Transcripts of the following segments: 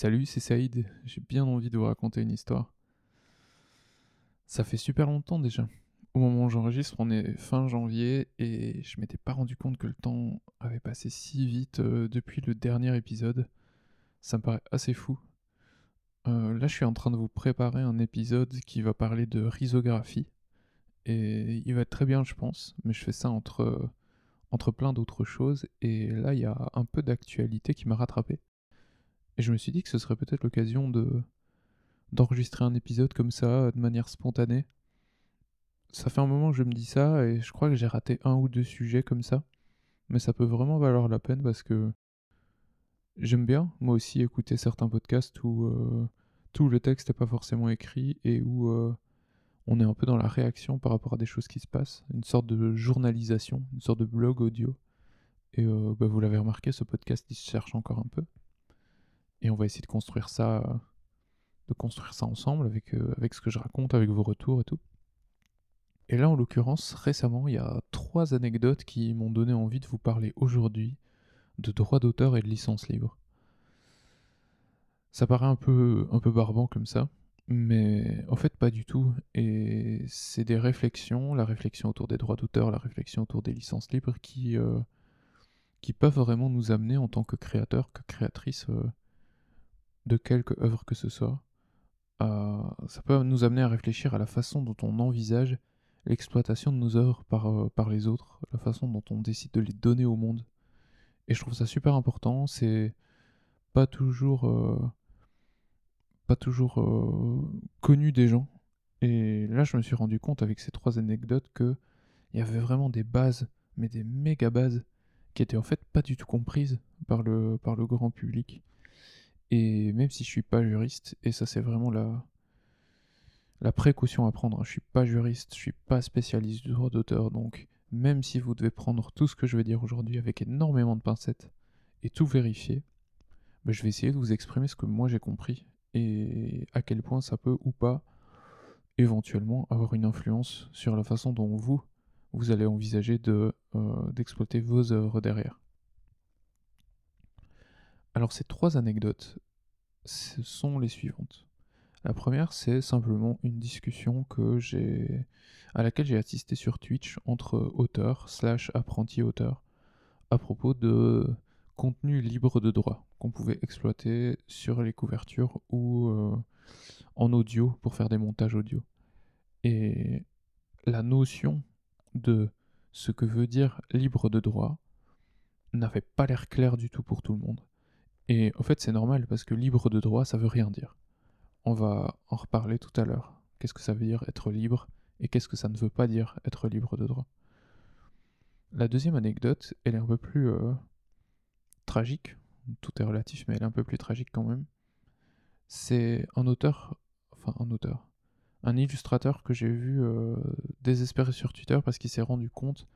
Salut, c'est Saïd. J'ai bien envie de vous raconter une histoire. Ça fait super longtemps déjà. Au moment où j'enregistre, on est fin janvier et je m'étais pas rendu compte que le temps avait passé si vite euh, depuis le dernier épisode. Ça me paraît assez fou. Euh, là, je suis en train de vous préparer un épisode qui va parler de risographie. Et il va être très bien, je pense. Mais je fais ça entre, entre plein d'autres choses. Et là, il y a un peu d'actualité qui m'a rattrapé. Et je me suis dit que ce serait peut-être l'occasion de d'enregistrer un épisode comme ça, de manière spontanée. Ça fait un moment que je me dis ça, et je crois que j'ai raté un ou deux sujets comme ça. Mais ça peut vraiment valoir la peine parce que j'aime bien, moi aussi, écouter certains podcasts où euh, tout le texte n'est pas forcément écrit et où euh, on est un peu dans la réaction par rapport à des choses qui se passent. Une sorte de journalisation, une sorte de blog audio. Et euh, bah, vous l'avez remarqué, ce podcast, il se cherche encore un peu. Et on va essayer de construire ça, de construire ça ensemble avec, euh, avec ce que je raconte, avec vos retours et tout. Et là, en l'occurrence, récemment, il y a trois anecdotes qui m'ont donné envie de vous parler aujourd'hui de droits d'auteur et de licence libre. Ça paraît un peu, un peu barbant comme ça, mais en fait pas du tout. Et c'est des réflexions, la réflexion autour des droits d'auteur, la réflexion autour des licences libres qui, euh, qui peuvent vraiment nous amener en tant que créateur, que créatrice euh, de quelque œuvre que ce soit, ça peut nous amener à réfléchir à la façon dont on envisage l'exploitation de nos œuvres par, euh, par les autres, la façon dont on décide de les donner au monde. Et je trouve ça super important, c'est pas toujours, euh, pas toujours euh, connu des gens. Et là, je me suis rendu compte avec ces trois anecdotes que il y avait vraiment des bases, mais des méga bases, qui étaient en fait pas du tout comprises par le grand public. Et même si je suis pas juriste, et ça c'est vraiment la, précaution à prendre, hein, je suis pas juriste, je suis pas spécialiste du droit d'auteur, donc même si vous devez prendre tout ce que je vais dire aujourd'hui avec énormément de pincettes et tout vérifier, ben, je vais essayer de vous exprimer ce que moi j'ai compris et à quel point ça peut ou pas éventuellement avoir une influence sur la façon dont vous, vous allez envisager de, euh, d'exploiter vos œuvres derrière. Alors ces trois anecdotes, ce sont les suivantes. La première, c'est simplement une discussion que j'ai à laquelle j'ai assisté sur Twitch entre auteurs slash apprentis auteurs à propos de contenu libre de droit qu'on pouvait exploiter sur les couvertures ou euh, en audio pour faire des montages audio. Et la notion de ce que veut dire libre de droit n'avait pas l'air clair du tout pour tout le monde. Et en fait, c'est normal parce que libre de droit, ça veut rien dire. On va en reparler tout à l'heure. Qu'est-ce que ça veut dire être libre et qu'est-ce que ça ne veut pas dire être libre de droit? La deuxième anecdote, elle est un peu plus euh, tragique. Tout est relatif, mais elle est un peu plus tragique quand même. C'est un auteur, enfin un auteur, un illustrateur que j'ai vu euh, désespéré sur Twitter parce qu'il s'est rendu compte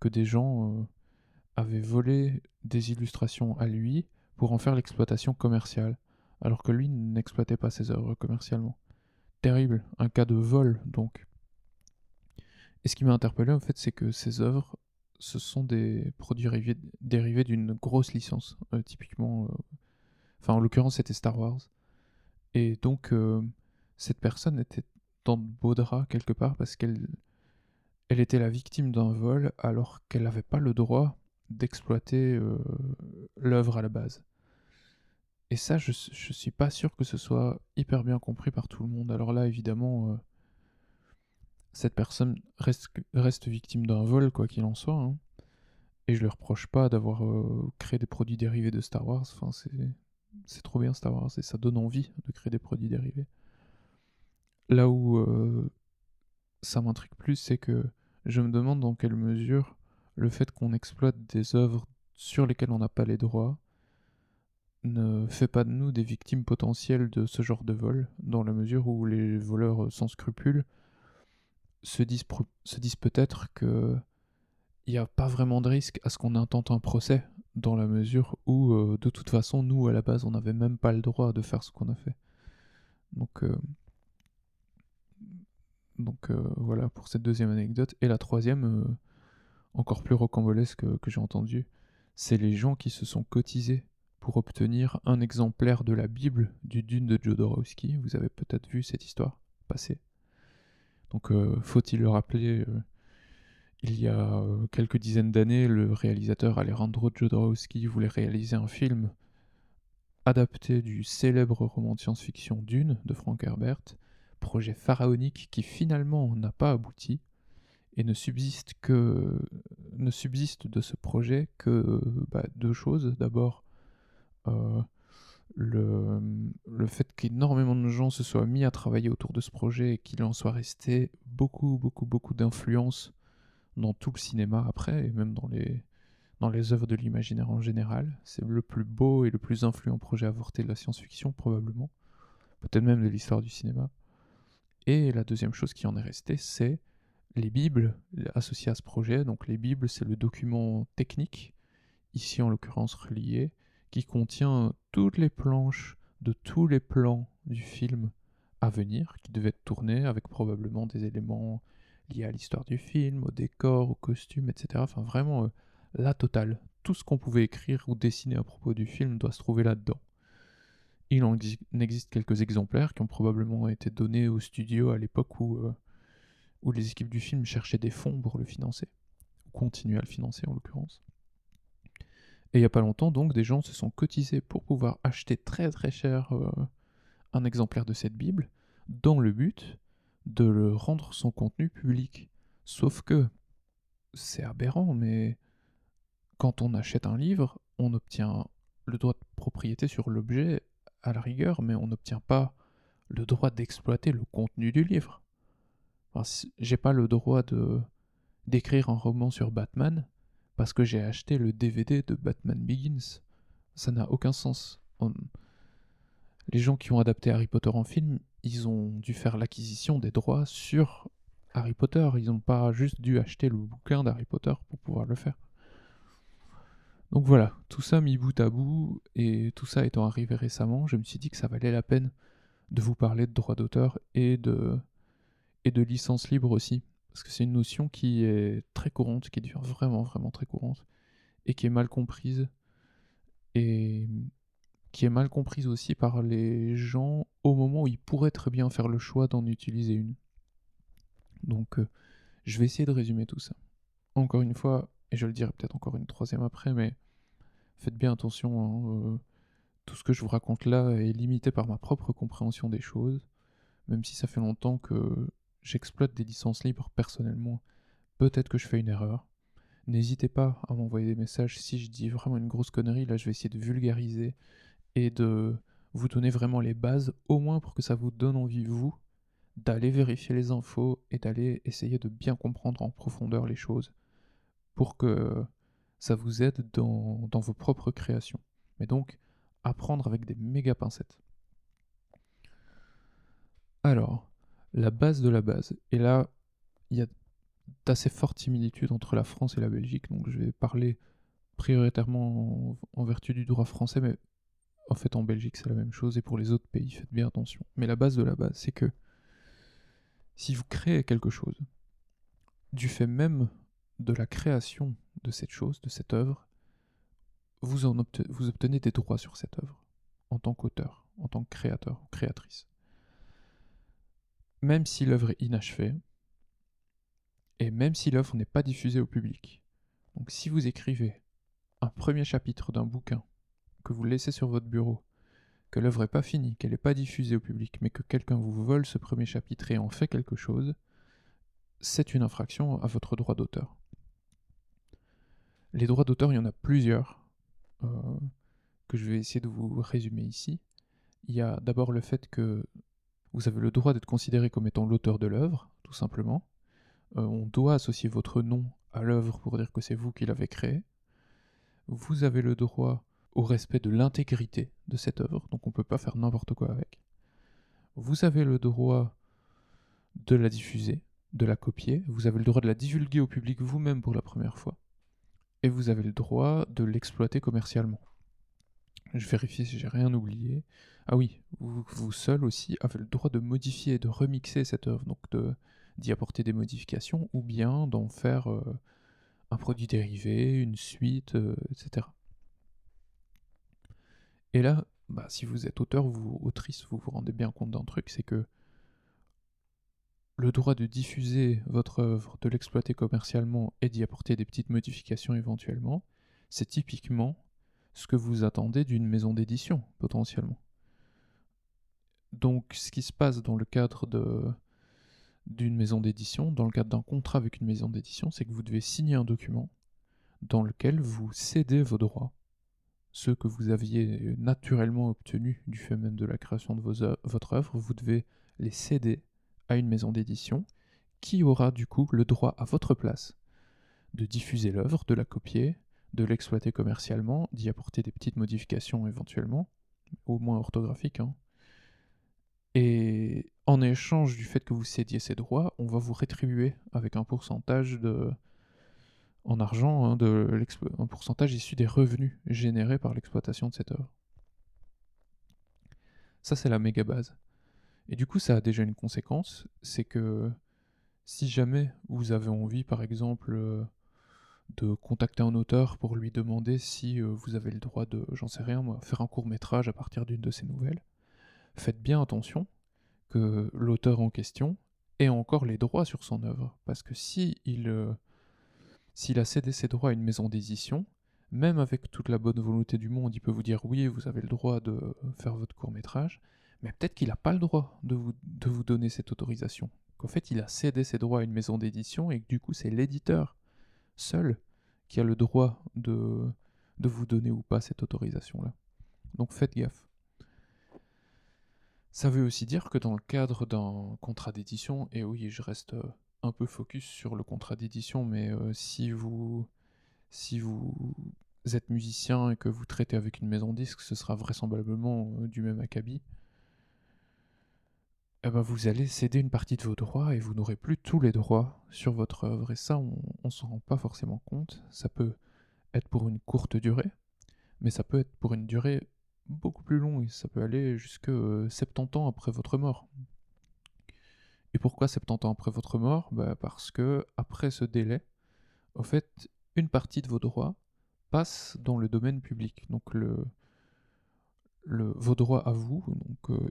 que des gens euh, avaient volé des illustrations à lui pour en faire l'exploitation commerciale, alors que lui n'exploitait pas ses œuvres commercialement. Terrible, un cas de vol donc. Et ce qui m'a interpellé en fait, c'est que ces œuvres, ce sont des produits dérivés, d'une grosse licence, euh, typiquement. Euh, enfin, en l'occurrence, c'était Star Wars. Et donc, euh, cette personne était dans de beaux draps quelque part parce qu'elle elle était la victime d'un vol alors qu'elle n'avait pas le droit d'exploiter l'œuvre à la base. Et ça, je, je suis pas sûr que ce soit hyper bien compris par tout le monde. Alors là, évidemment, euh, cette personne reste, victime d'un vol, quoi qu'il en soit. Hein. Et je ne reproche pas d'avoir euh, créé des produits dérivés de Star Wars. C'est trop bien Star Wars et ça donne envie de créer des produits dérivés. Là où euh, ça m'intrigue plus, c'est que je me demande dans quelle mesure le fait qu'on exploite des œuvres sur lesquelles on n'a pas les droits ne fait pas de nous des victimes potentielles de ce genre de vol, dans la mesure où les voleurs sans scrupules se disent, se disent peut-être que il n'y a pas vraiment de risque à ce qu'on intente un procès, dans la mesure où, euh, de toute façon, nous, à la base, on n'avait même pas le droit de faire ce qu'on a fait. Donc, euh, donc euh, voilà pour cette deuxième anecdote. Et la troisième, encore plus rocambolesque que j'ai entendue, c'est les gens qui se sont cotisés pour obtenir un exemplaire de la Bible du Dune de Jodorowsky. Vous avez peut-être vu cette histoire passer. Donc, euh, faut-il le rappeler, euh, il y a euh, quelques dizaines d'années, le réalisateur Alejandro Jodorowsky voulait réaliser un film adapté du célèbre roman de science-fiction Dune de Frank Herbert, projet pharaonique qui finalement n'a pas abouti et ne subsiste que ne subsiste de ce projet que bah, deux choses. D'abord, le, le, fait qu'énormément de gens se soient mis à travailler autour de ce projet et qu'il en soit resté beaucoup, beaucoup, beaucoup d'influence dans tout le cinéma après, et même dans les, dans les œuvres de l'imaginaire en général. C'est le plus beau et le plus influent projet avorté de la science-fiction, probablement. Peut-être même de l'histoire du cinéma. Et la deuxième chose qui en est restée, c'est les Bibles associées à ce projet. Donc les Bibles, c'est le document technique, ici en l'occurrence relié, qui contient toutes les planches de tous les plans du film à venir, qui devaient être tournés avec probablement des éléments liés à l'histoire du film, au décor, au costume, etc. Enfin vraiment euh, la totale. Tout ce qu'on pouvait écrire ou dessiner à propos du film doit se trouver là-dedans. Il en existe quelques exemplaires qui ont probablement été donnés au studio à l'époque où, euh, où les équipes du film cherchaient des fonds pour le financer, ou continuer à le financer en l'occurrence. Et il n'y a pas longtemps, donc, des gens se sont cotisés pour pouvoir acheter très très cher euh, un exemplaire de cette Bible, dans le but de le rendre son contenu public. Sauf que, c'est aberrant, mais quand on achète un livre, on obtient le droit de propriété sur l'objet à la rigueur, mais on n'obtient pas le droit d'exploiter le contenu du livre. j'ai pas le droit de d'écrire un roman sur Batman parce que j'ai acheté le DVD de Batman Begins. Ça n'a aucun sens. Les gens qui ont adapté Harry Potter en film, ils ont dû faire l'acquisition des droits sur Harry Potter. Ils n'ont pas juste dû acheter le bouquin d'Harry Potter pour pouvoir le faire. Donc voilà, tout ça mis bout à bout, et tout ça étant arrivé récemment, je me suis dit que ça valait la peine de vous parler de droit d'auteur et de, et de licence libre aussi. Parce que c'est une notion qui est très courante, qui devient vraiment, vraiment très courante, et qui est mal comprise, et qui est mal comprise aussi par les gens au moment où ils pourraient très bien faire le choix d'en utiliser une. Donc euh, je vais essayer de résumer tout ça. Encore une fois, et je le dirai peut-être encore une troisième après, mais faites bien attention, hein, euh, tout ce que je vous raconte là est limité par ma propre compréhension des choses, même si ça fait longtemps que j'exploite des licences libres personnellement, peut-être que je fais une erreur. N'hésitez pas à m'envoyer des messages si je dis vraiment une grosse connerie, là je vais essayer de vulgariser et de vous donner vraiment les bases, au moins pour que ça vous donne envie, vous, d'aller vérifier les infos et d'aller essayer de bien comprendre en profondeur les choses pour que ça vous aide dans, vos propres créations. Mais donc, apprendre avec des méga pincettes. Alors, la base de la base. Et là, il y a d'assez fortes similitudes entre la France et la Belgique, donc je vais parler prioritairement en, vertu du droit français, mais en fait en Belgique c'est la même chose, et pour les autres pays, faites bien attention. Mais la base de la base, c'est que si vous créez quelque chose, du fait même de la création de cette chose, de cette œuvre, vous, en vous obtenez des droits sur cette œuvre, en tant qu'auteur, en tant que créateur ou créatrice. Même si l'œuvre est inachevée, et même si l'œuvre n'est pas diffusée au public. Donc si vous écrivez un premier chapitre d'un bouquin que vous laissez sur votre bureau, que l'œuvre n'est pas finie, qu'elle n'est pas diffusée au public, mais que quelqu'un vous vole ce premier chapitre et en fait quelque chose, c'est une infraction à votre droit d'auteur. Les droits d'auteur, il y en a plusieurs, euh, que je vais essayer de vous résumer ici. Il y a d'abord le fait que vous avez le droit d'être considéré comme étant l'auteur de l'œuvre, tout simplement. Euh, on doit associer votre nom à l'œuvre pour dire que c'est vous qui l'avez créée. Vous avez le droit au respect de l'intégrité de cette œuvre, donc on ne peut pas faire n'importe quoi avec. Vous avez le droit de la diffuser, de la copier, vous avez le droit de la divulguer au public vous-même pour la première fois et vous avez le droit de l'exploiter commercialement. Je vérifie si j'ai rien oublié. Ah oui, vous, seul aussi avez le droit de modifier et de remixer cette œuvre, donc d'y apporter des modifications, ou bien d'en faire euh, un produit dérivé, une suite, euh, etc. Et là, bah, si vous êtes auteur ou autrice, vous vous rendez bien compte d'un truc, c'est que le droit de diffuser votre œuvre, de l'exploiter commercialement et d'y apporter des petites modifications éventuellement, c'est typiquement ce que vous attendez d'une maison d'édition, potentiellement. Donc ce qui se passe dans le cadre d'une maison d'édition, dans le cadre d'un contrat avec une maison d'édition, c'est que vous devez signer un document dans lequel vous cédez vos droits, ceux que vous aviez naturellement obtenus du fait même de la création de votre œuvre, vous devez les céder à une maison d'édition qui aura du coup le droit à votre place de diffuser l'œuvre, de la copier, de l'exploiter commercialement, d'y apporter des petites modifications éventuellement, au moins orthographiques. Hein. Et en échange du fait que vous cédiez ces droits, on va vous rétribuer avec un pourcentage de en argent, hein, de un pourcentage issu des revenus générés par l'exploitation de cette œuvre. Ça, c'est la méga base. Et du coup, ça a déjà une conséquence, c'est que si jamais vous avez envie, par exemple, euh, de contacter un auteur pour lui demander si euh, vous avez le droit de, j'en sais rien moi, faire un court métrage à partir d'une de ses nouvelles, faites bien attention que l'auteur en question ait encore les droits sur son œuvre. Parce que si il, euh, s'il a cédé ses droits à une maison d'édition, même avec toute la bonne volonté du monde, il peut vous dire oui, vous avez le droit de faire votre court métrage, mais peut-être qu'il n'a pas le droit de vous, donner cette autorisation. Qu'en fait, il a cédé ses droits à une maison d'édition et que du coup, c'est l'éditeur seul qui a le droit de vous donner ou pas cette autorisation-là. Donc faites gaffe. Ça veut aussi dire que dans le cadre d'un contrat d'édition, et oui, je reste euh, un peu focus sur le contrat d'édition, mais euh, si vous si vous êtes musicien et que vous traitez avec une maison disque, ce sera vraisemblablement euh, du même acabit. Eh ben vous allez céder une partie de vos droits et vous n'aurez plus tous les droits sur votre œuvre. Et ça, on ne s'en rend pas forcément compte. Ça peut être pour une courte durée, mais ça peut être pour une durée beaucoup plus longue. Ça peut aller jusque 70 euh, ans après votre mort. Et pourquoi 70 ans après votre mort? Bah Parce que après ce délai, en fait, une partie de vos droits passe dans le domaine public. Donc le, vos droits à vous, donc euh,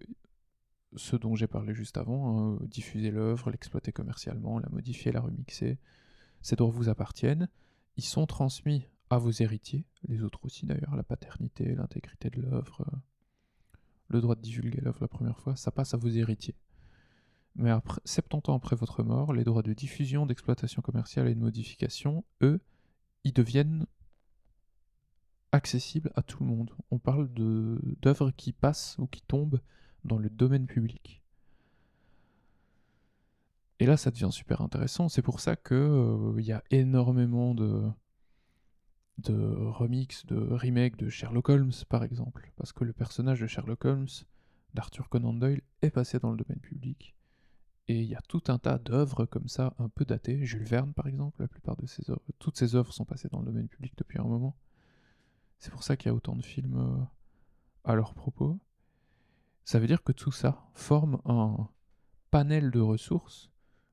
ce dont j'ai parlé juste avant, hein, diffuser l'œuvre, l'exploiter commercialement, la modifier, la remixer, ces droits vous appartiennent, ils sont transmis à vos héritiers, les autres aussi d'ailleurs, la paternité, l'intégrité de l'œuvre, euh, le droit de divulguer l'œuvre la première fois, ça passe à vos héritiers. Mais après, 70 ans après votre mort, les droits de diffusion, d'exploitation commerciale et de modification, eux, ils deviennent accessibles à tout le monde. On parle d'œuvres qui passent ou qui tombent dans le domaine public. Et là, ça devient super intéressant. C'est pour ça qu'il euh, il y a énormément de, de remix, de remake de Sherlock Holmes, par exemple. Parce que le personnage de Sherlock Holmes, d'Arthur Conan Doyle, est passé dans le domaine public. Et il y a tout un tas d'œuvres comme ça, un peu datées. Jules Verne, par exemple, la plupart de ses œuvres, toutes ses œuvres sont passées dans le domaine public depuis un moment. C'est pour ça qu'il y a autant de films euh, à leur propos. Ça veut dire que tout ça forme un panel de ressources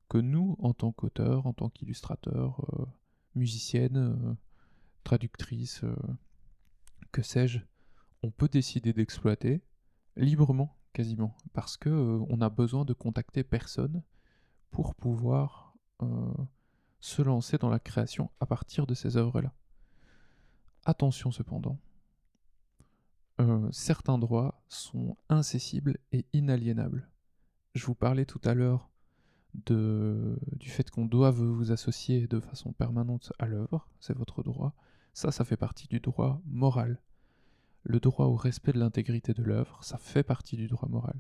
que nous, en tant qu'auteurs, en tant qu'illustrateurs, euh, musiciennes, euh, traductrices, euh, que sais-je, on peut décider d'exploiter librement, quasiment, parce que on a besoin de contacter personne pour pouvoir se lancer dans la création à partir de ces œuvres-là. Attention cependant, euh, certains droits sont incessibles et inaliénables. Je vous parlais tout à l'heure du fait qu'on doit vous associer de façon permanente à l'œuvre, c'est votre droit. Ça, ça fait partie du droit moral. Le droit au respect de l'intégrité de l'œuvre, ça fait partie du droit moral.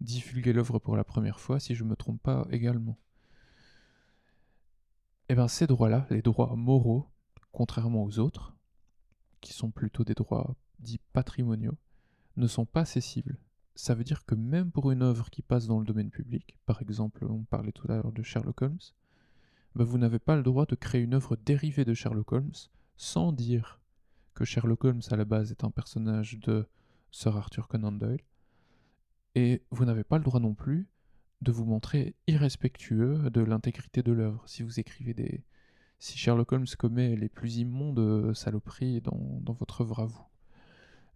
Divulguer l'œuvre pour la première fois, si je ne me trompe pas également. Eh bien, ces droits-là, les droits moraux, contrairement aux autres, qui sont plutôt des droits dits patrimoniaux, ne sont pas cessibles. Ça veut dire que même pour une œuvre qui passe dans le domaine public, par exemple, on parlait tout à l'heure de Sherlock Holmes, bah, vous n'avez pas le droit de créer une œuvre dérivée de Sherlock Holmes sans dire que Sherlock Holmes à la base est un personnage de Sir Arthur Conan Doyle, et vous n'avez pas le droit non plus de vous montrer irrespectueux de l'intégrité de l'œuvre. Si vous écrivez des... Si Sherlock Holmes commet les plus immondes saloperies dans, votre œuvre à vous,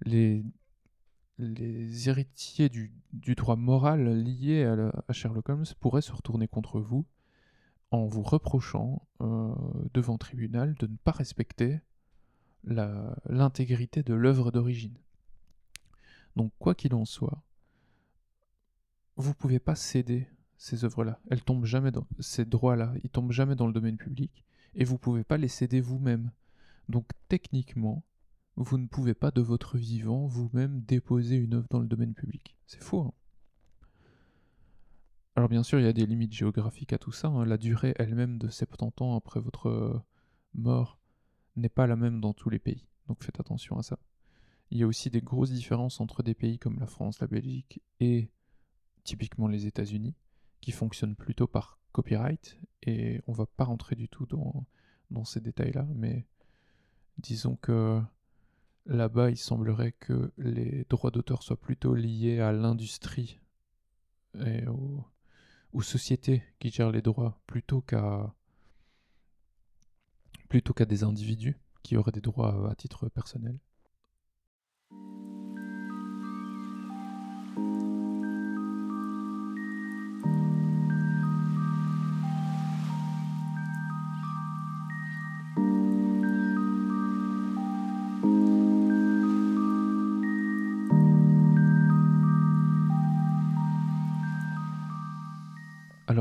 les, les héritiers du, droit moral lié à Sherlock Holmes pourraient se retourner contre vous en vous reprochant euh, devant tribunal de ne pas respecter l'intégrité de l'œuvre d'origine. Donc quoi qu'il en soit, vous pouvez pas céder ces œuvres-là. Elles tombent jamais dans ces droits-là, ils tombent jamais dans le domaine public et vous pouvez pas les céder vous-même. Donc techniquement, vous ne pouvez pas de votre vivant vous-même déposer une œuvre dans le domaine public. C'est faux. hein. Alors bien sûr, il y a des limites géographiques à tout ça. hein. La durée elle-même de 70 ans après votre euh, mort n'est pas la même dans tous les pays. Donc faites attention à ça. Il y a aussi des grosses différences entre des pays comme la France, la Belgique et typiquement les États-Unis, qui fonctionnent plutôt par copyright. Et on va pas rentrer du tout dans, dans ces détails-là, mais disons que là-bas, il semblerait que les droits d'auteur soient plutôt liés à l'industrie et aux, aux sociétés qui gèrent les droits plutôt qu'à plutôt qu'à des individus qui auraient des droits euh, à titre personnel.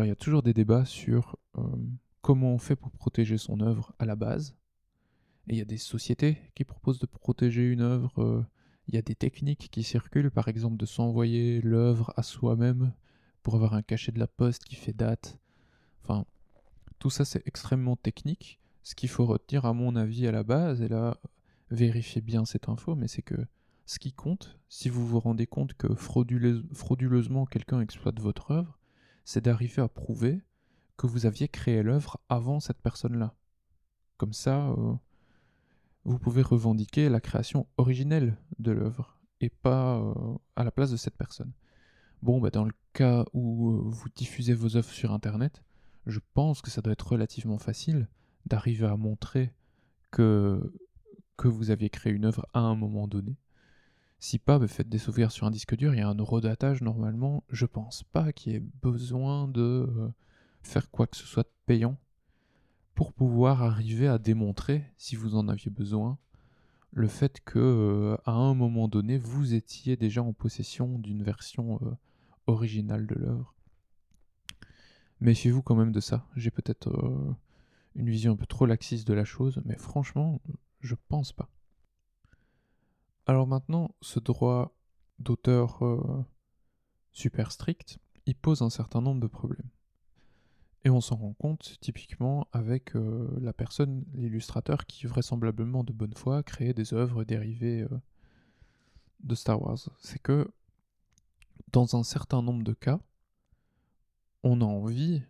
Il y a toujours des débats sur euh, comment on fait pour protéger son œuvre à la base. Et il y a des sociétés qui proposent de protéger une œuvre. euh, Il y a des techniques qui circulent, par exemple de s'envoyer l'œuvre à soi-même pour avoir un cachet de la poste qui fait date. Enfin, tout ça c'est extrêmement technique. Ce qu'il faut retenir à mon avis à la base, et là, vérifiez bien cette info, mais c'est que ce qui compte, si vous vous rendez compte que frauduleuse- frauduleusement quelqu'un exploite votre œuvre, c'est d'arriver à prouver que vous aviez créé l'œuvre avant cette personne-là. Comme ça, euh, vous pouvez revendiquer la création originelle de l'œuvre et pas euh, à la place de cette personne. Bon, bah dans le cas où euh, vous diffusez vos œuvres sur Internet, je pense que ça doit être relativement facile d'arriver à montrer que, que vous aviez créé une œuvre à un moment donné. Si pas, bah, faites des sauvegardes sur un disque dur, il y a un eurodatage normalement. Je pense pas qu'il y ait besoin de euh, faire quoi que ce soit de payant pour pouvoir arriver à démontrer, si vous en aviez besoin, le fait que euh, à un moment donné, vous étiez déjà en possession d'une version euh, originale de l'œuvre. Méfiez-vous quand même de ça. J'ai peut-être une vision un peu trop laxiste de la chose, mais franchement, je pense pas. Alors maintenant, ce droit d'auteur euh, super strict, il pose un certain nombre de problèmes. Et on s'en rend compte typiquement avec euh, la personne, l'illustrateur, qui vraisemblablement de bonne foi créait des œuvres dérivées euh, de Star Wars. C'est que dans un certain nombre de cas, on a envie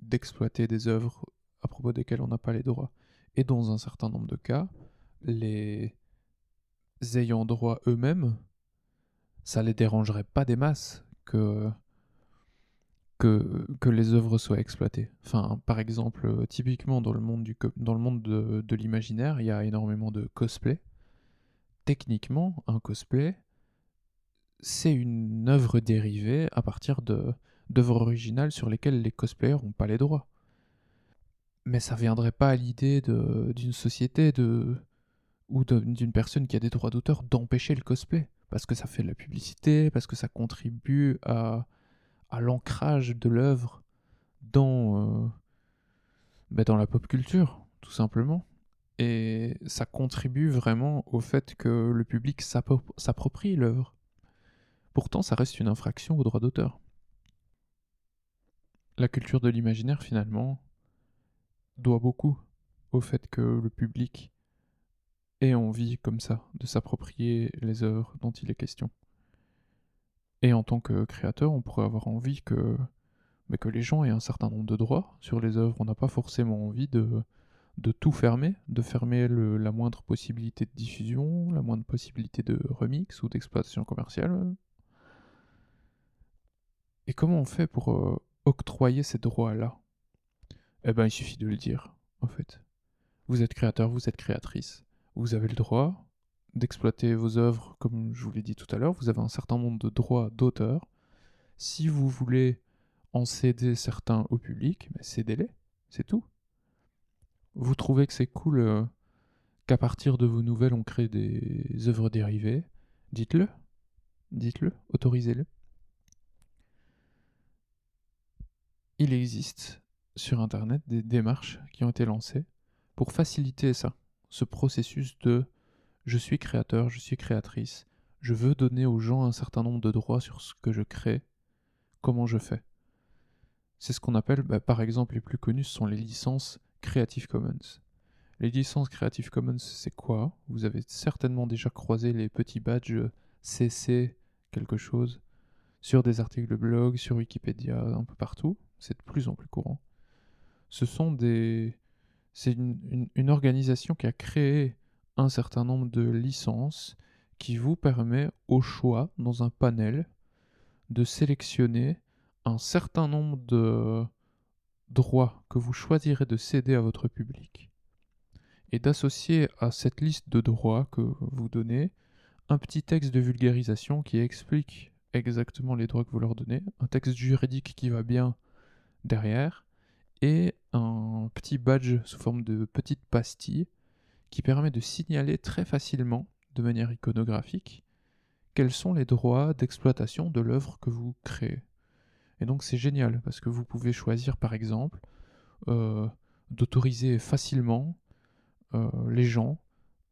d'exploiter des œuvres à propos desquelles on n'a pas les droits. Et dans un certain nombre de cas, les ayant droit eux-mêmes, ça les dérangerait pas des masses que, que, les œuvres soient exploitées. Enfin, par exemple, typiquement dans le monde, du dans le monde de, de l'imaginaire, il y a énormément de cosplay. Techniquement, un cosplay, c'est une œuvre dérivée à partir d'œuvres originales sur lesquelles les cosplayers n'ont pas les droits. Mais ça viendrait pas à l'idée d'une société de, ou d'une personne qui a des droits d'auteur d'empêcher le cosplay. Parce que ça fait de la publicité, parce que ça contribue à, l'ancrage de l'œuvre dans, euh, bah, dans la pop culture, tout simplement. Et ça contribue vraiment au fait que le public s'appro- s'approprie l'œuvre. Pourtant, ça reste une infraction au droit d'auteur. La culture de l'imaginaire, finalement, doit beaucoup au fait que le public ait envie, comme ça, de s'approprier les œuvres dont il est question. Et en tant que créateur, on pourrait avoir envie que, les gens aient un certain nombre de droits sur les œuvres. On n'a pas forcément envie de, tout fermer, de fermer la moindre possibilité de diffusion, la moindre possibilité de remix ou d'exploitation commerciale. Et comment on fait pour euh, octroyer ces droits-là? Eh ben, il suffit de le dire, en fait. Vous êtes créateur, vous êtes créatrice. Vous avez le droit d'exploiter vos œuvres, comme je vous l'ai dit tout à l'heure, vous avez un certain nombre de droits d'auteur. Si vous voulez en céder certains au public, mais cédez-les, c'est tout. Vous trouvez que c'est cool euh, qu'à partir de vos nouvelles on crée des œuvres dérivées, dites-le. Dites-le, autorisez-le. Il existe sur Internet des démarches qui ont été lancées pour faciliter ça, ce processus de je suis créateur, je suis créatrice, je veux donner aux gens un certain nombre de droits sur ce que je crée, comment je fais. C'est ce qu'on appelle, bah, par exemple, les plus connus sont les licences Creative Commons. Les licences Creative Commons, c'est quoi? Vous avez certainement déjà croisé les petits badges CC quelque chose sur des articles de blog, sur Wikipédia, un peu partout. C'est de plus en plus courant. Ce sont des... C'est une organisation qui a créé un certain nombre de licences qui vous permet au choix dans un panel de sélectionner un certain nombre de droits que vous choisirez de céder à votre public et d'associer à cette liste de droits que vous donnez un petit texte de vulgarisation qui explique exactement les droits que vous leur donnez, un texte juridique qui va bien derrière et un petit badge sous forme de petite pastille qui permet de signaler très facilement, de manière iconographique, quels sont les droits d'exploitation de l'œuvre que vous créez. Et donc c'est génial, parce que vous pouvez choisir par exemple euh, d'autoriser facilement euh, les gens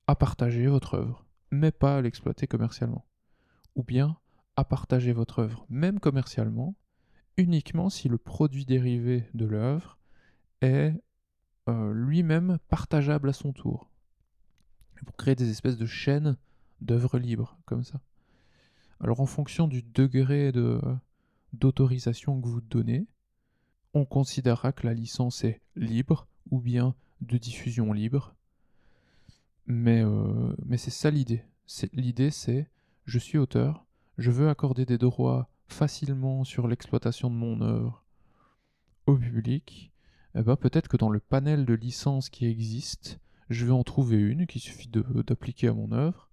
à partager votre œuvre, mais pas à l'exploiter commercialement. Ou bien à partager votre œuvre, même commercialement, uniquement si le produit dérivé de l'œuvre est euh, lui-même partageable à son tour pour créer des espèces de chaînes d'œuvres libres, comme ça. Alors en fonction du degré de, d'autorisation que vous donnez, on considérera que la licence est libre ou bien de diffusion libre. Mais, euh, mais c'est ça l'idée. l'idée c'est je suis auteur, je veux accorder des droits facilement sur l'exploitation de mon œuvre au public. Eh ben, peut-être que dans le panel de licences qui existe, je vais en trouver une qu'il suffit d'appliquer à mon œuvre.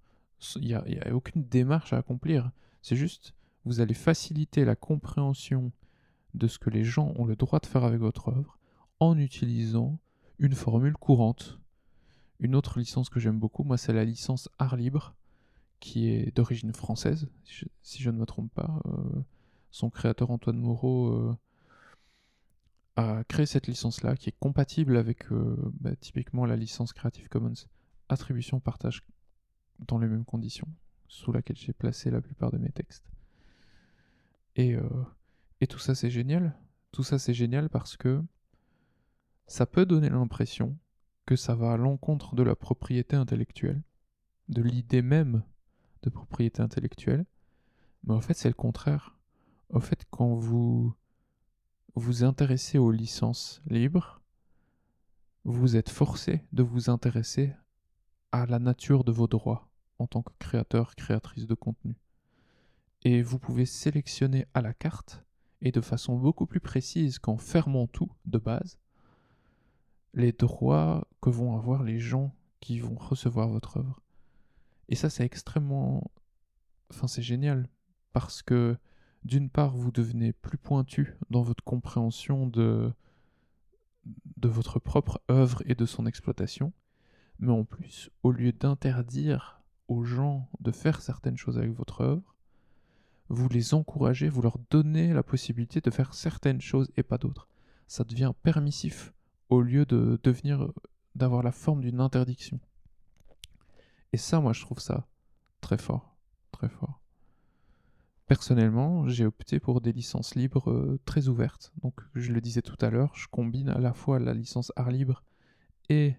Il n'y a, a, aucune démarche à accomplir. C'est juste, vous allez faciliter la compréhension de ce que les gens ont le droit de faire avec votre œuvre en utilisant une formule courante. Une autre licence que j'aime beaucoup, moi, c'est la licence Art Libre, qui est d'origine française, si je, ne me trompe pas. Euh, son créateur Antoine Moreau euh, a créé cette licence-là, qui est compatible avec euh, bah, typiquement la licence Creative Commons attribution partage dans les mêmes conditions, sous laquelle j'ai placé la plupart de mes textes. Et, et tout ça c'est génial. Tout ça c'est génial parce que ça peut donner l'impression que ça va à l'encontre de la propriété intellectuelle, de l'idée même de propriété intellectuelle, mais en fait c'est le contraire. Au fait, quand vous vous intéressez aux licences libres, vous êtes forcé de vous intéresser à la nature de vos droits en tant que créateur, créatrice de contenu. Et vous pouvez sélectionner à la carte, et de façon beaucoup plus précise qu'en fermant tout de base, les droits que vont avoir les gens qui vont recevoir votre œuvre. Et ça, c'est extrêmement... Enfin, c'est génial, parce que d'une part, vous devenez plus pointu dans votre compréhension de, votre propre œuvre et de son exploitation, mais en plus, au lieu d'interdire aux gens de faire certaines choses avec votre œuvre, vous les encouragez, vous leur donnez la possibilité de faire certaines choses et pas d'autres. Ça devient permissif au lieu de devenir d'avoir la forme d'une interdiction. Et ça, moi, je trouve ça très fort, très fort. Personnellement, j'ai opté pour des licences libres euh, très ouvertes. Donc, je le disais tout à l'heure, je combine à la fois la licence art libre et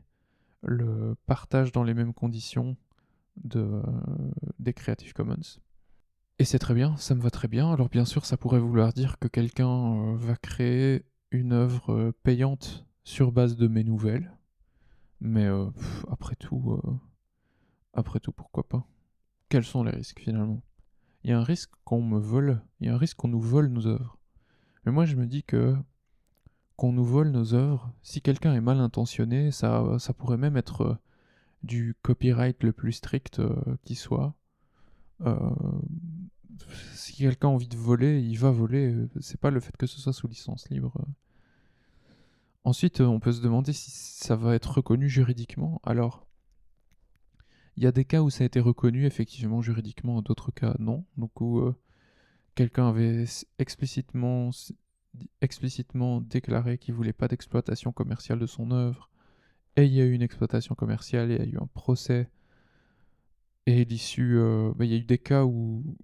le partage dans les mêmes conditions de, euh, des Creative Commons. Et c'est très bien, ça me va très bien. Alors bien sûr, ça pourrait vouloir dire que quelqu'un euh, va créer une œuvre payante sur base de mes nouvelles. Mais après tout, après tout, pourquoi pas? Quels sont les risques finalement? Il y a un risque qu'on me vole, il y a un risque qu'on nous vole nos œuvres. Mais moi je me dis que qu'on nous vole nos œuvres, si quelqu'un est mal intentionné, ça, pourrait même être euh, du copyright le plus strict euh, qui soit. Euh, si quelqu'un a envie de voler, il va voler. C'est pas le fait que ce soit sous licence libre. Ensuite, on peut se demander si ça va être reconnu juridiquement. Alors, il y a des cas où ça a été reconnu effectivement juridiquement, d'autres cas non. Donc où quelqu'un avait explicitement, explicitement déclaré qu'il voulait pas d'exploitation commerciale de son œuvre, et il y a eu une exploitation commerciale, et il y a eu un procès, et l'issue, euh, bah, il y a eu des cas où,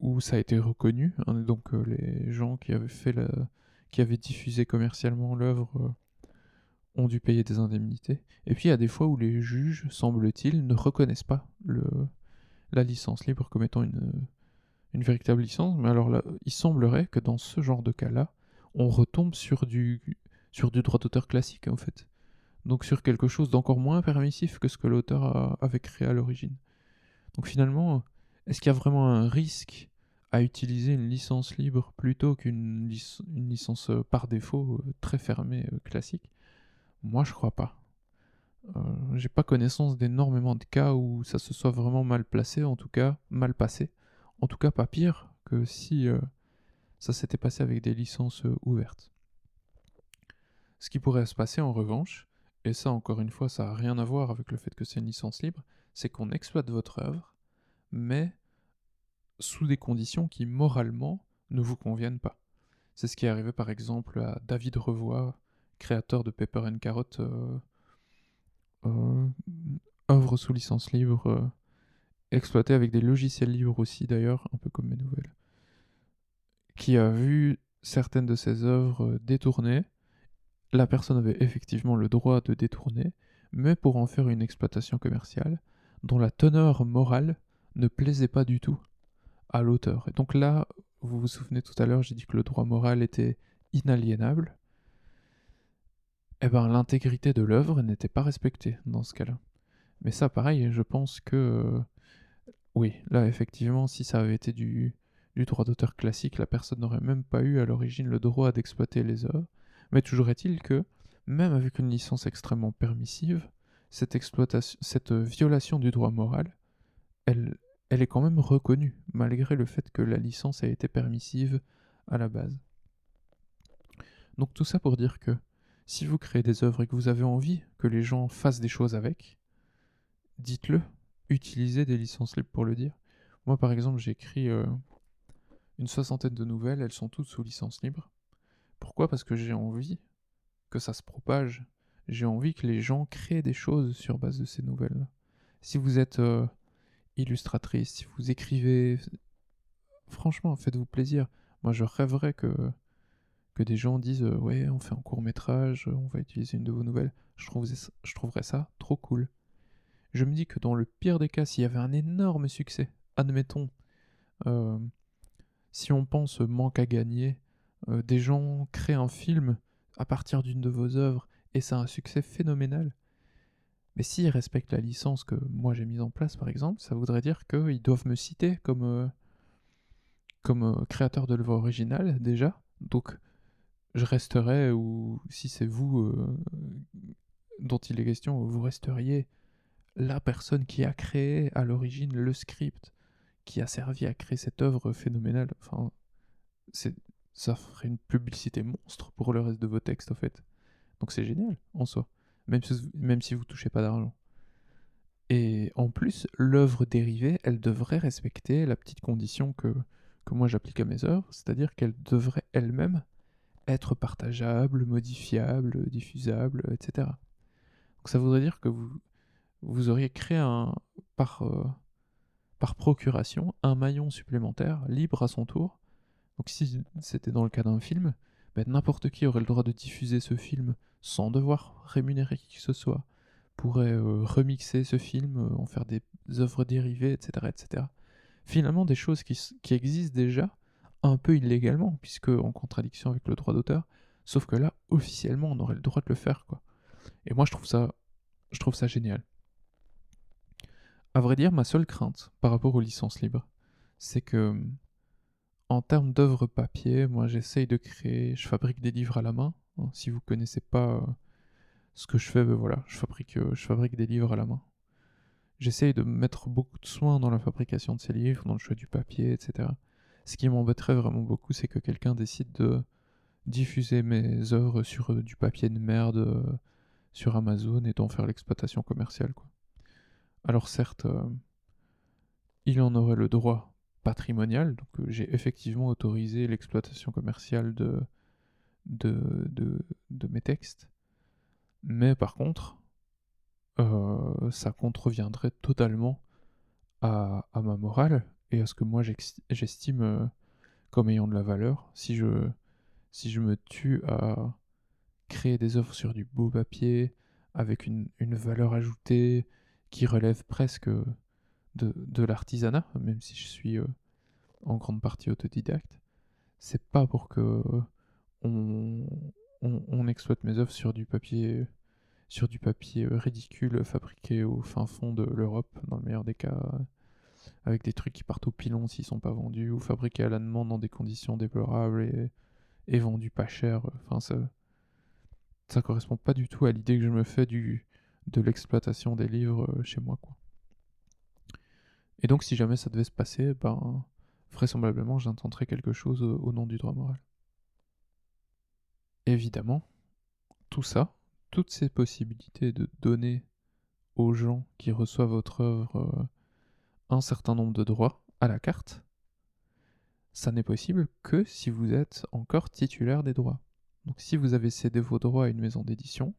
où ça a été reconnu, hein, donc euh, les gens qui avaient fait la, qui avaient diffusé commercialement l'œuvre euh, ont dû payer des indemnités. Et puis il y a des fois où les juges, semble-t-il, ne reconnaissent pas la licence libre comme étant une, véritable licence, mais alors il semblerait que dans ce genre de cas-là, on retombe sur du, sur du droit d'auteur classique en fait. Donc sur quelque chose d'encore moins permissif que ce que l'auteur avait créé à l'origine. Donc finalement, est-ce qu'il y a vraiment un risque à utiliser une licence libre plutôt qu'une une licence euh, par défaut euh, très fermée euh, classique? Moi je crois pas. J'ai pas connaissance d'énormément de cas où ça se soit vraiment mal placé, en tout cas mal passé. En tout cas, pas pire que si euh, ça s'était passé avec des licences euh, ouvertes. Ce qui pourrait se passer en revanche, et ça encore une fois, ça n'a rien à voir avec le fait que c'est une licence libre, c'est qu'on exploite votre œuvre, mais sous des conditions qui moralement ne vous conviennent pas. C'est ce qui est arrivé par exemple à David Revoy, créateur de Pepper and Carrot, euh, œuvre sous licence libre exploité avec des logiciels libres aussi d'ailleurs, un peu comme mes nouvelles, qui a vu certaines de ses œuvres euh, détournées. La personne avait effectivement le droit de détourner, mais pour en faire une exploitation commerciale dont la teneur morale ne plaisait pas du tout à l'auteur. Et donc là, vous vous souvenez tout à l'heure, j'ai dit que le droit moral était inaliénable. Eh bien, l'intégrité de l'œuvre n'était pas respectée dans ce cas-là. Mais ça, pareil, je pense que euh, oui, là effectivement, si ça avait été du, droit d'auteur classique, la personne n'aurait même pas eu à l'origine le droit d'exploiter les œuvres. Mais toujours est-il que, même avec une licence extrêmement permissive, cette violation du droit moral, elle, elle est quand même reconnue, malgré le fait que la licence a été permissive à la base. Donc tout ça pour dire que si vous créez des œuvres et que vous avez envie que les gens fassent des choses avec, dites-le, utiliser des licences libres pour le dire. Moi, par exemple, j'ai écrit euh, une soixantaine de nouvelles, elles sont toutes sous licence libre. Pourquoi? Parce que j'ai envie que ça se propage. J'ai envie que les gens créent des choses sur base de ces nouvelles. Si vous êtes euh, illustratrice, si vous écrivez, franchement, faites-vous plaisir. Moi, je rêverais que, que des gens disent euh, Ouais, on fait un court métrage, on va utiliser une de vos nouvelles. Je, je trouverais ça trop cool je me dis que dans le pire des cas, s'il y avait un énorme succès, admettons, euh, si on pense manque à gagner, euh, des gens créent un film à partir d'une de vos œuvres et c'est un succès phénoménal. Mais s'ils respectent la licence que moi j'ai mise en place, par exemple, ça voudrait dire qu'ils doivent me citer comme, comme créateur de l'œuvre originale déjà. Donc je resterai, ou si c'est vous dont il est question, vous resteriez la personne qui a créé à l'origine le script qui a servi à créer cette œuvre phénoménale? Ça ferait une publicité monstre pour le reste de vos textes, en fait. Donc c'est génial, en soi. Même si, même si vous touchez pas d'argent. Et en plus, l'œuvre dérivée, elle devrait respecter la petite condition que, que moi j'applique à mes œuvres, c'est-à-dire qu'elle devrait elle-même être partageable, modifiable, diffusable, etc. Donc ça voudrait dire que vous, vous auriez créé un, par, euh, par procuration un maillon supplémentaire, libre à son tour. Donc si c'était dans le cas d'un film, ben, n'importe qui aurait le droit de diffuser ce film sans devoir rémunérer qui que ce soit, pourrait euh, remixer ce film, euh, en faire des œuvres dérivées, etc. etc. Finalement, des choses qui, qui existent déjà, un peu illégalement, puisque en contradiction avec le droit d'auteur, sauf que là, officiellement, on aurait le droit de le faire, quoi. Et moi, je trouve ça, je trouve ça génial. À vrai dire, ma seule crainte par rapport aux licences libres, c'est que, en termes d'œuvres papier, moi j'essaye de créer, je fabrique des livres à la main. Hein, si vous connaissez pas, ce que je fais, ben voilà, je fabrique, euh, je fabrique des livres à la main. J'essaye de mettre beaucoup de soin dans la fabrication de ces livres, dans le choix du papier, etc. Ce qui m'embêterait vraiment beaucoup, c'est que quelqu'un décide de diffuser mes œuvres sur euh, du papier de merde euh, sur Amazon et d'en faire l'exploitation commerciale. Alors certes, il en aurait le droit patrimonial, donc j'ai effectivement autorisé l'exploitation commerciale de, mes textes, mais par contre, euh, ça contreviendrait totalement à, ma morale et à ce que moi j'estime euh, comme ayant de la valeur. Si je, si je me tue à créer des œuvres sur du beau papier, avec une, valeur ajoutée qui relève presque de, l'artisanat, même si je suis euh, en grande partie autodidacte, c'est pas pour que on, on, exploite mes œuvres sur du papier sur du papier euh, ridicule fabriqué au fin fond de l'Europe, dans le meilleur des cas, avec des trucs qui partent au pilon s'ils sont pas vendus, ou fabriqués à la demande dans des conditions déplorables et, vendus pas cher. Enfin, ça, ça correspond pas du tout à l'idée que je me fais du, de l'exploitation des livres euh, chez moi, quoi. Et donc, si jamais ça devait se passer, ben, vraisemblablement, j'intenterais quelque chose au nom du droit moral. Évidemment, tout ça, toutes ces possibilités de donner aux gens qui reçoivent votre œuvre euh, un certain nombre de droits à la carte, ça n'est possible que si vous êtes encore titulaire des droits. Donc si vous avez cédé vos droits à une maison d'édition,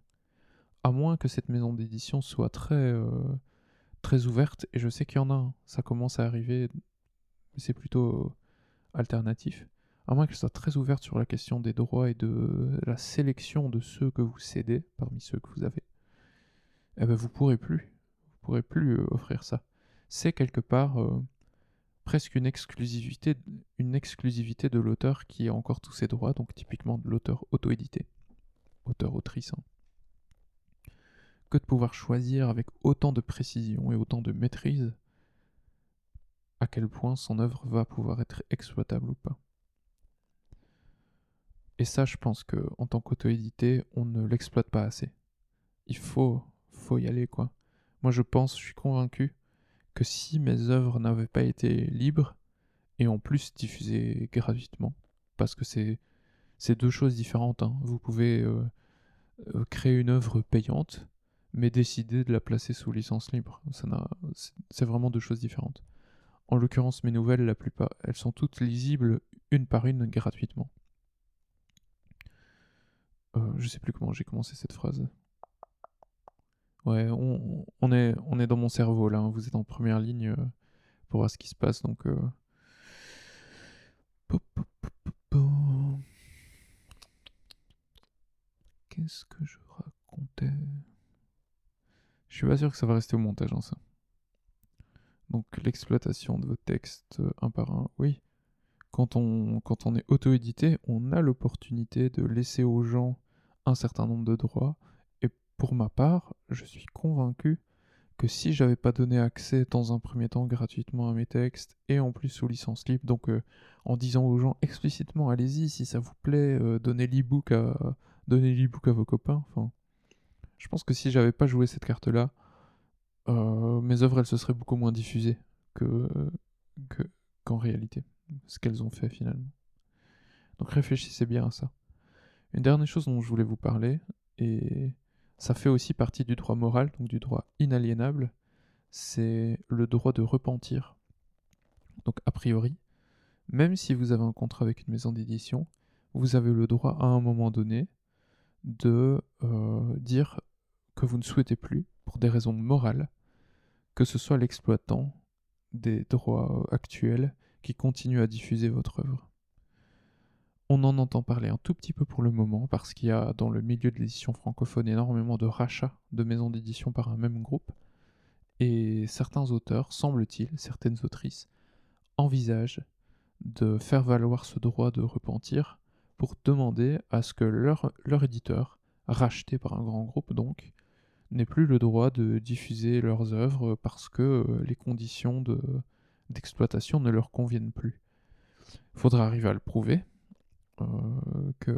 à moins que cette maison d'édition soit très, euh, très ouverte, et je sais qu'il y en a, ça commence à arriver, mais c'est plutôt alternatif, à moins qu'elle soit très ouverte sur la question des droits et de la sélection de ceux que vous cédez parmi ceux que vous avez, eh ben vous pourrez plus, vous pourrez plus euh, offrir ça. C'est quelque part euh, presque une exclusivité, une exclusivité de l'auteur qui a encore tous ses droits, donc typiquement de l'auteur auto-édité, auteur-autrice. Hein. Que de pouvoir choisir avec autant de précision et autant de maîtrise à quel point son œuvre va pouvoir être exploitable ou pas. Et ça, je pense que en tant qu'auto-édité, on ne l'exploite pas assez. Il faut, faut y aller, quoi. Moi, je pense, je suis convaincu que si mes œuvres n'avaient pas été libres et en plus diffusées gratuitement, parce que c'est c'est deux choses différentes. Hein. Vous pouvez euh, euh, créer une œuvre payante, mais décider de la placer sous licence libre. C'est vraiment deux choses différentes. En l'occurrence, mes nouvelles, la plupart, elles sont toutes lisibles une par une gratuitement. Euh, je sais plus comment j'ai commencé cette phrase. Ouais, on, est, on est dans mon cerveau là, hein. vous êtes en première ligne euh, pour voir ce qui se passe, donc... Euh. Qu'est-ce que je racontais? Je suis pas sûr que ça va rester au montage, hein, ça. Donc l'exploitation de vos textes un par un, oui. Quand on est auto-édité, on a l'opportunité de laisser aux gens un certain nombre de droits. Pour ma part, je suis convaincu que si j'avais pas donné accès dans un premier temps gratuitement à mes textes et en plus sous licence libre, donc euh, en disant aux gens explicitement allez-y si ça vous plaît, euh, donnez l'ebook à donnez l'ebook à vos copains. Enfin, je pense que si j'avais pas joué cette carte là, euh, mes œuvres elles se seraient beaucoup moins diffusées que qu'en réalité, ce qu'elles ont fait finalement. Donc réfléchissez bien à ça. Une dernière chose dont je voulais vous parler, et ça fait aussi partie du droit moral, donc du droit inaliénable, c'est le droit de repentir. Donc a priori, même si vous avez un contrat avec une maison d'édition, vous avez le droit à un moment donné de euh, dire que vous ne souhaitez plus, pour des raisons morales, que ce soit l'exploitant des droits actuels qui continue à diffuser votre œuvre. On en entend parler un tout petit peu pour le moment parce qu'il y a dans le milieu de l'édition francophone énormément de rachats de maisons d'édition par un même groupe. Et certains auteurs, semble-t-il, certaines autrices, envisagent de faire valoir ce droit de repentir pour demander à ce que leur, éditeur, racheté par un grand groupe donc, n'ait plus le droit de diffuser leurs œuvres parce que euh, les conditions d'exploitation ne leur conviennent plus. Il faudra arriver à le prouver, que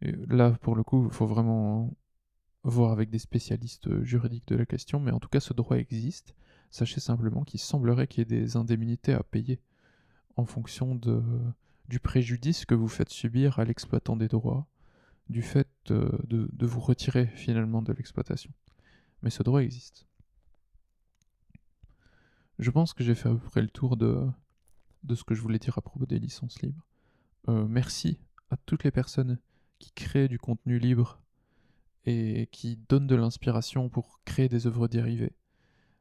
là, pour le coup, il faut vraiment voir avec des spécialistes euh, juridiques de la question, mais en tout cas ce droit existe. Sachez simplement qu'il semblerait qu'il y ait des indemnités à payer en fonction de, du préjudice que vous faites subir à l'exploitant des droits, du fait euh, de, de vous retirer finalement de l'exploitation. Mais ce droit existe. Je pense que j'ai fait à peu près le tour de, de ce que je voulais dire à propos des licences libres. Euh, merci à toutes les personnes qui créent du contenu libre et qui donnent de l'inspiration pour créer des œuvres dérivées.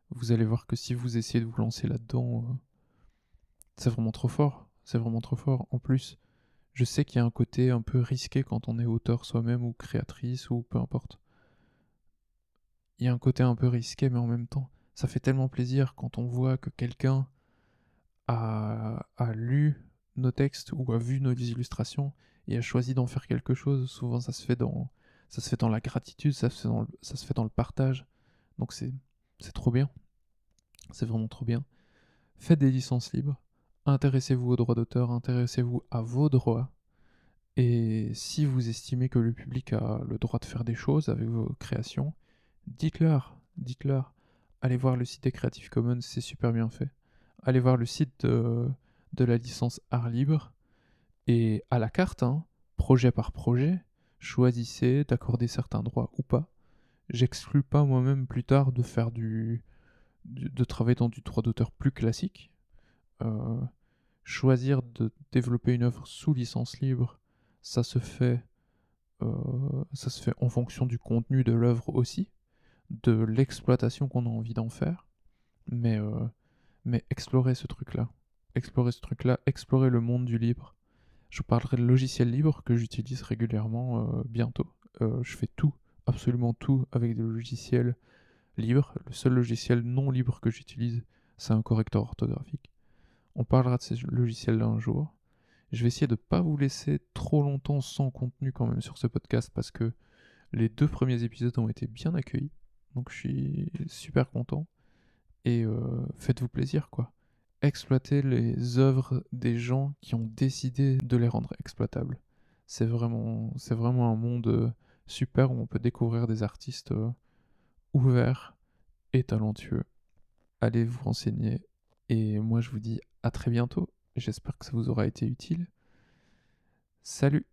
Vous allez voir que si vous essayez de vous lancer là-dedans, euh, c'est vraiment trop fort. C'est vraiment trop fort. En plus, je sais qu'il y a un côté un peu risqué quand on est auteur soi-même ou créatrice ou peu importe. Il y a un côté un peu risqué, mais en même temps, ça fait tellement plaisir quand on voit que quelqu'un a, a lu nos textes ou a vu nos illustrations et a choisi d'en faire quelque chose. Souvent, ça se fait dans, ça se fait dans la gratitude, ça se fait dans le, ça se fait dans le partage. Donc c'est, c'est trop bien. C'est vraiment trop bien. Faites des licences libres. Intéressez-vous aux droits d'auteur, intéressez-vous à vos droits. Et si vous estimez que le public a le droit de faire des choses avec vos créations, dites-leur, dites-leur. Allez voir le site des Creative Commons, c'est super bien fait. Allez voir le site de, de la licence art libre. Et à la carte, hein, projet par projet, choisissez d'accorder certains droits ou pas. J'exclus pas moi-même plus tard de faire du, de travailler dans du droit d'auteur plus classique. Euh, choisir de développer une œuvre sous licence libre, ça se fait, euh, ça se fait en fonction du contenu de l'œuvre aussi de l'exploitation qu'on a envie d'en faire. Mais, euh, mais explorer ce truc-là. Explorer ce truc-là, explorer le monde du libre. Je vous parlerai de logiciels libres que j'utilise régulièrement euh, bientôt. Euh, je fais tout, absolument tout avec des logiciels libres. Le seul logiciel non libre que j'utilise, c'est un correcteur orthographique. On parlera de ces logiciels-là un jour. Je vais essayer de ne pas vous laisser trop longtemps sans contenu quand même sur ce podcast parce que les deux premiers épisodes ont été bien accueillis. Donc je suis super content. Et euh, faites-vous plaisir, quoi. Exploitez les œuvres des gens qui ont décidé de les rendre exploitables. C'est vraiment, vraiment un monde euh, super où on peut découvrir des artistes euh, ouverts et talentueux. Allez vous renseigner. Et moi, je vous dis à très bientôt. J'espère que ça vous aura été utile. Salut